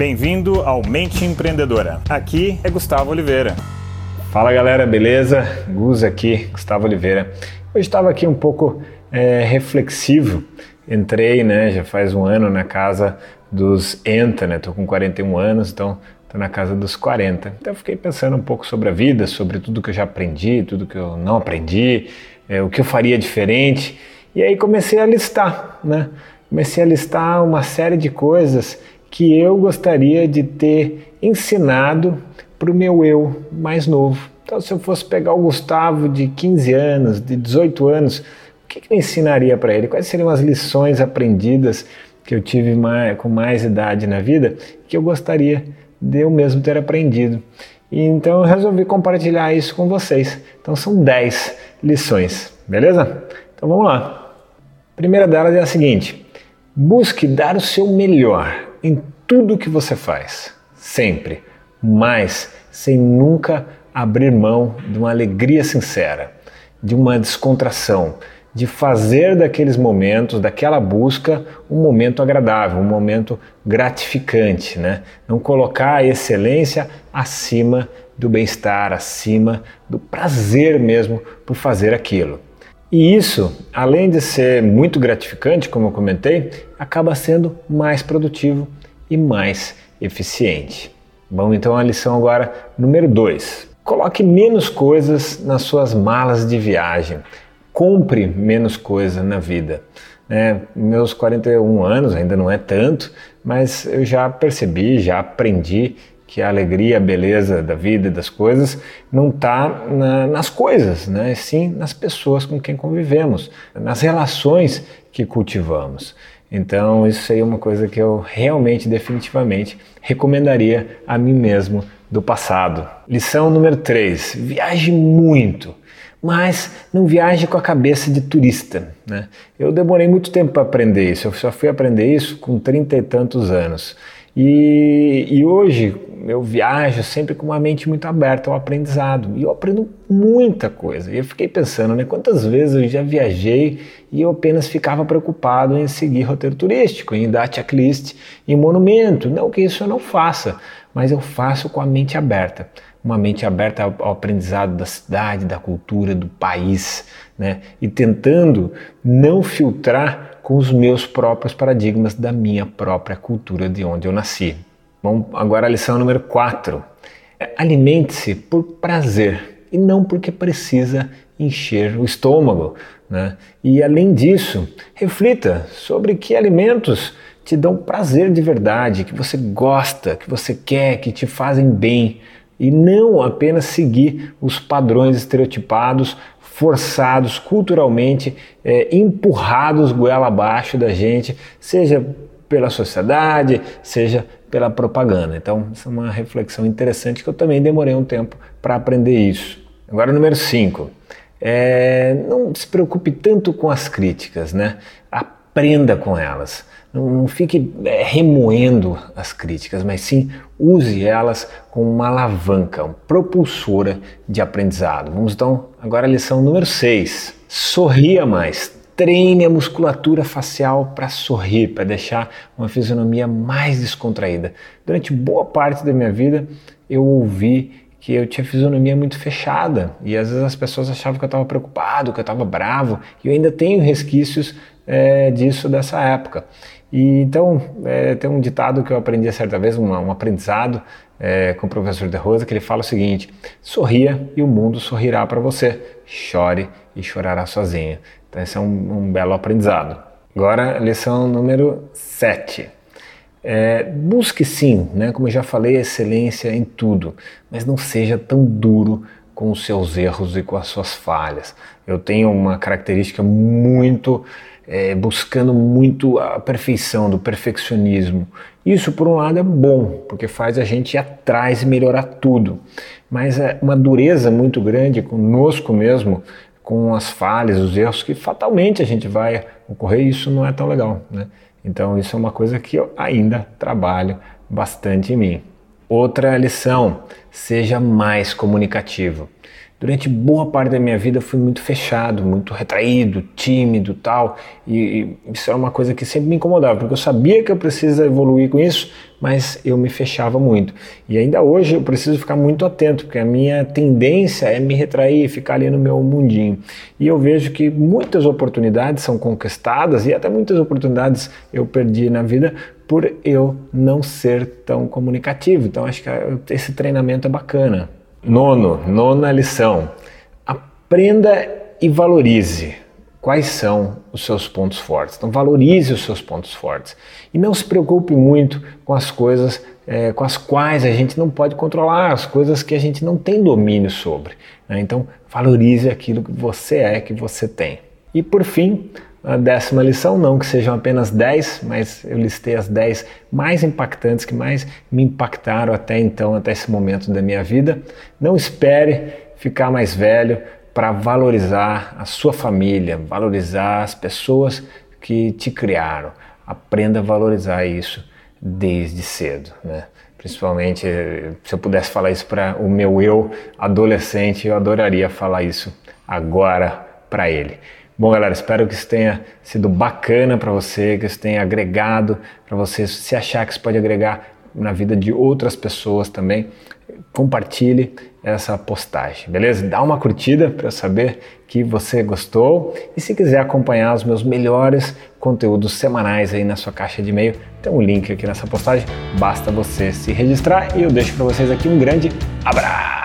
Bem-vindo ao Mente Empreendedora. Aqui é Gustavo Oliveira. Fala galera, beleza? Gus aqui, Gustavo Oliveira. Hoje estava aqui um pouco é, reflexivo. Entrei, né, já faz um ano na casa dos ENTA, né? Tô com 41 anos, então tô na casa dos 40. Então fiquei pensando um pouco sobre a vida, sobre tudo que eu já aprendi, tudo que eu não aprendi, é, o que eu faria diferente. E aí comecei a listar, né? Comecei a listar uma série de coisas que eu gostaria de ter ensinado para o meu eu mais novo. Então, se eu fosse pegar o Gustavo de 15 anos, de 18 anos, o que, que eu ensinaria para ele? Quais seriam as lições aprendidas que eu tive mais, com mais idade na vida que eu gostaria de eu mesmo ter aprendido? E então eu resolvi compartilhar isso com vocês. Então são 10 lições, beleza? Então vamos lá. A primeira delas é a seguinte: busque dar o seu melhor em tudo que você faz, sempre, mas sem nunca abrir mão de uma alegria sincera, de uma descontração, de fazer daqueles momentos, daquela busca, um momento agradável, um momento gratificante, né? Não colocar a excelência acima do bem-estar, acima do prazer mesmo por fazer aquilo. E isso, além de ser muito gratificante, como eu comentei, acaba sendo mais produtivo e mais eficiente. Vamos então à lição agora número 2. Coloque menos coisas nas suas malas de viagem. Compre menos coisa na vida. É, meus 41 anos ainda não é tanto, mas eu já percebi, já aprendi que a alegria, a beleza da vida e das coisas não está na, nas coisas, né? sim nas pessoas com quem convivemos, nas relações que cultivamos. Então, isso aí é uma coisa que eu realmente, definitivamente recomendaria a mim mesmo do passado. Lição número 3: viaje muito, mas não viaje com a cabeça de turista. Né? Eu demorei muito tempo para aprender isso, eu só fui aprender isso com trinta e tantos anos. E, e hoje eu viajo sempre com uma mente muito aberta ao aprendizado e eu aprendo muita coisa. E eu fiquei pensando, né, quantas vezes eu já viajei e eu apenas ficava preocupado em seguir roteiro turístico, em dar checklist em monumento. Não que isso eu não faça, mas eu faço com a mente aberta. Uma mente aberta ao, aprendizado da cidade, da cultura, do país, né? E tentando não filtrar com os meus próprios paradigmas da minha própria cultura de onde eu nasci. Bom, agora a lição número 4. Alimente-se por prazer e não porque precisa encher o estômago. Né? E além disso, reflita sobre que alimentos te dão prazer de verdade, que você gosta, que você quer, que te fazem bem. E não apenas seguir os padrões estereotipados forçados culturalmente, é, empurrados goela abaixo da gente, seja pela sociedade, seja pela propaganda. Então, isso é uma reflexão interessante que eu também demorei um tempo para aprender isso. Agora, número 5. É, não se preocupe tanto com as críticas, né? Aprenda com elas. Não, não fique é, remoendo as críticas, mas sim use elas como uma alavanca, uma propulsora de aprendizado. Vamos então agora à lição número 6. Sorria mais. Treine a musculatura facial para sorrir, para deixar uma fisionomia mais descontraída. Durante boa parte da minha vida, eu ouvi que eu tinha fisionomia muito fechada e às vezes as pessoas achavam que eu estava preocupado, que eu estava bravo e eu ainda tenho resquícios é, disso dessa época. E então é, tem um ditado que eu aprendi certa vez, um, um aprendizado é, com o professor De Rosa, que ele fala o seguinte: sorria e o mundo sorrirá para você, chore e chorará sozinho. Então esse é um, um belo aprendizado. Agora, lição número 7. É, busque sim, né, como eu já falei, excelência em tudo, mas não seja tão duro com os seus erros e com as suas falhas. Eu tenho uma característica muito é, buscando muito a perfeição, do perfeccionismo. Isso, por um lado, é bom, porque faz a gente ir atrás e melhorar tudo. Mas é uma dureza muito grande conosco mesmo, com as falhas, os erros, que fatalmente a gente vai ocorrer, e isso não é tão legal. Né? Então, isso é uma coisa que eu ainda trabalho bastante em mim. Outra lição: seja mais comunicativo. Durante boa parte da minha vida fui muito fechado, muito retraído, tímido, tal, e, e isso era uma coisa que sempre me incomodava, porque eu sabia que eu precisava evoluir com isso, mas eu me fechava muito. E ainda hoje eu preciso ficar muito atento, porque a minha tendência é me retrair, ficar ali no meu mundinho. E eu vejo que muitas oportunidades são conquistadas e até muitas oportunidades eu perdi na vida por eu não ser tão comunicativo. Então acho que esse treinamento é bacana. Nono, nona lição. Aprenda e valorize quais são os seus pontos fortes. Então valorize os seus pontos fortes e não se preocupe muito com as coisas é, com as quais a gente não pode controlar, as coisas que a gente não tem domínio sobre. Né? Então valorize aquilo que você é, que você tem. E por fim, a décima lição, não que sejam apenas 10, mas eu listei as 10 mais impactantes, que mais me impactaram até então, até esse momento da minha vida. Não espere ficar mais velho para valorizar a sua família, valorizar as pessoas que te criaram. Aprenda a valorizar isso desde cedo, né? Principalmente, se eu pudesse falar isso para o meu eu adolescente, eu adoraria falar isso agora para ele. Bom, galera, espero que isso tenha sido bacana para você, que isso tenha agregado para você. Se achar que isso pode agregar na vida de outras pessoas também, compartilhe essa postagem, beleza? Dá uma curtida para eu saber que você gostou e se quiser acompanhar os meus melhores conteúdos semanais aí na sua caixa de e-mail, tem um link aqui nessa postagem, basta você se registrar e eu deixo para vocês aqui um grande abraço.